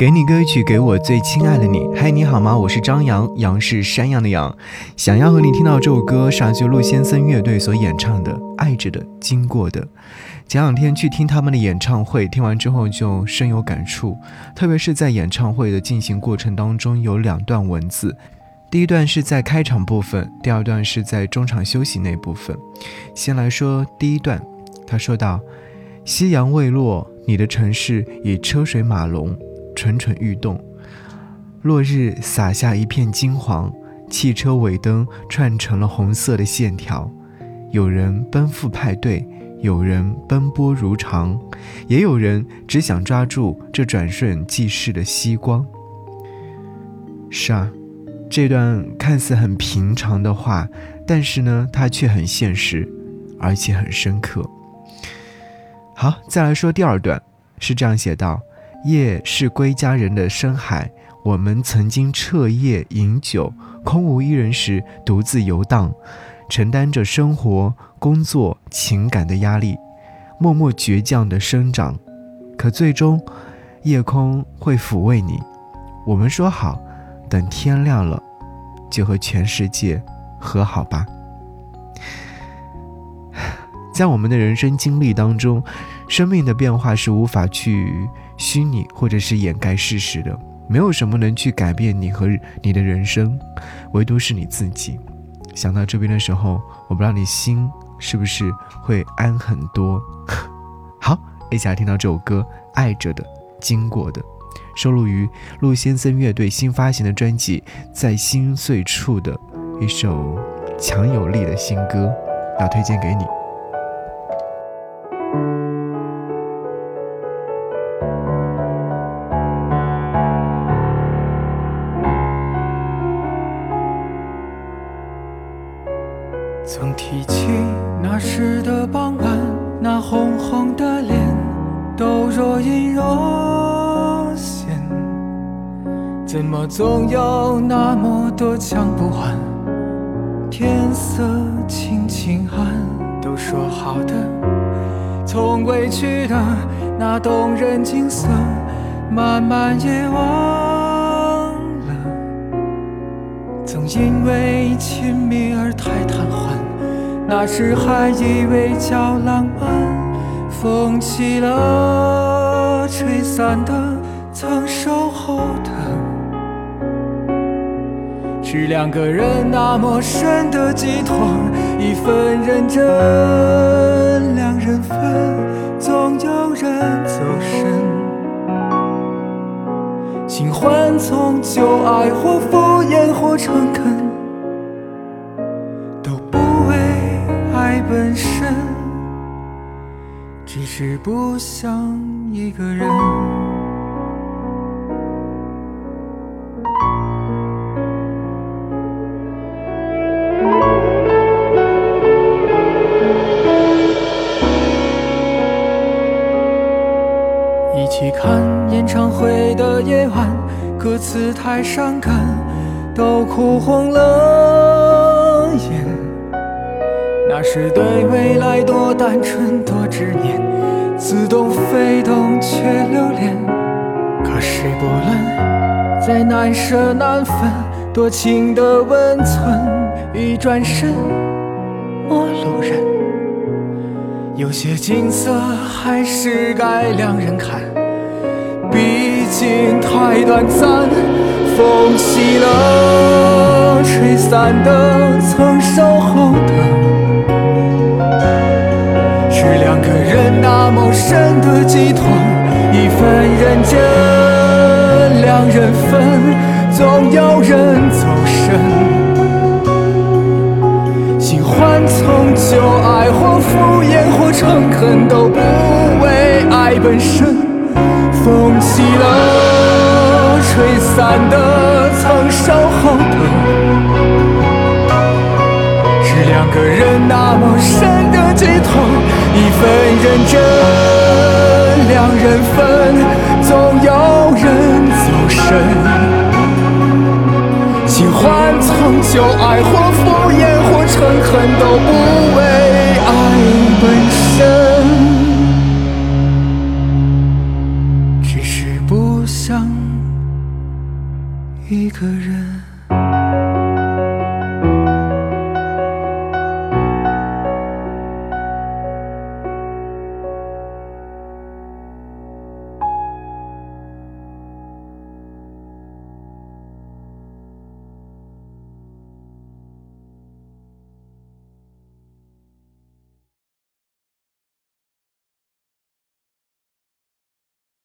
给你歌曲，给我最亲爱的你。嗨，你好吗？我是张扬，杨是山羊的羊。想要和你听到这首歌，上就陆先生乐队所演唱的《爱着的，经过的》。前两天去听他们的演唱会，听完之后就深有感触。特别是在演唱会的进行过程当中，有两段文字，第一段是在开场部分，第二段是在中场休息那部分。先来说第一段，他说道：“夕阳未落，你的城市已车水马龙。”蠢蠢欲动，落日洒下一片金黄，汽车尾灯串成了红色的线条。有人奔赴派对，有人奔波如常，也有人只想抓住这转瞬即逝的夕光。是啊，这段看似很平常的话，但是呢，它却很现实，而且很深刻。好，再来说第二段，是这样写道。夜是归家人的深海，我们曾经彻夜饮酒，空无一人时独自游荡，承担着生活、工作、情感的压力，默默倔强的生长。可最终，夜空会抚慰你。我们说好，等天亮了，就和全世界和好吧。在我们的人生经历当中，生命的变化是无法去。虚拟或者是掩盖事实的，没有什么能去改变你和你的人生，唯独是你自己。想到这边的时候，我不知道你心是不是会安很多。好，一起来听到这首歌《爱着的经过的》，收录于陆先生乐队新发行的专辑《在心碎处》的一首强有力的新歌，要推荐给你。曾提起那时的傍晚，那红红的脸都若隐若现，怎么总有那么多讲不完？天色轻轻暗，都说好的，从未去的那动人景色，慢慢也忘了。曾因为亲密而太贪欢。那时还以为叫浪漫，风起了，吹散的，曾守候的，是两个人那么深的寄托，一份认真，两人分，总有人走神。新欢从旧爱，或敷衍，或诚恳。本身只是不想一个人。一起看演唱会的夜晚，歌词太伤感，都哭红了。那是对未来多单纯多执念，似懂非懂却留恋。可是不论再难舍难分，多情的温存，一转身陌路人。有些景色还是该两人看，毕竟太短暂。风起了，吹散的，曾守候的深的寄托，一份认真，两人分，总有人走神。新欢从旧爱，或敷衍，或诚恳，都不为爱本身。风起了，吹散的，曾守候的，是两个人那么深的寄托。一份认真，两人分，总有人走神。喜欢从旧爱，或敷衍，或诚恳，都不为爱本身，只是不想。一个人。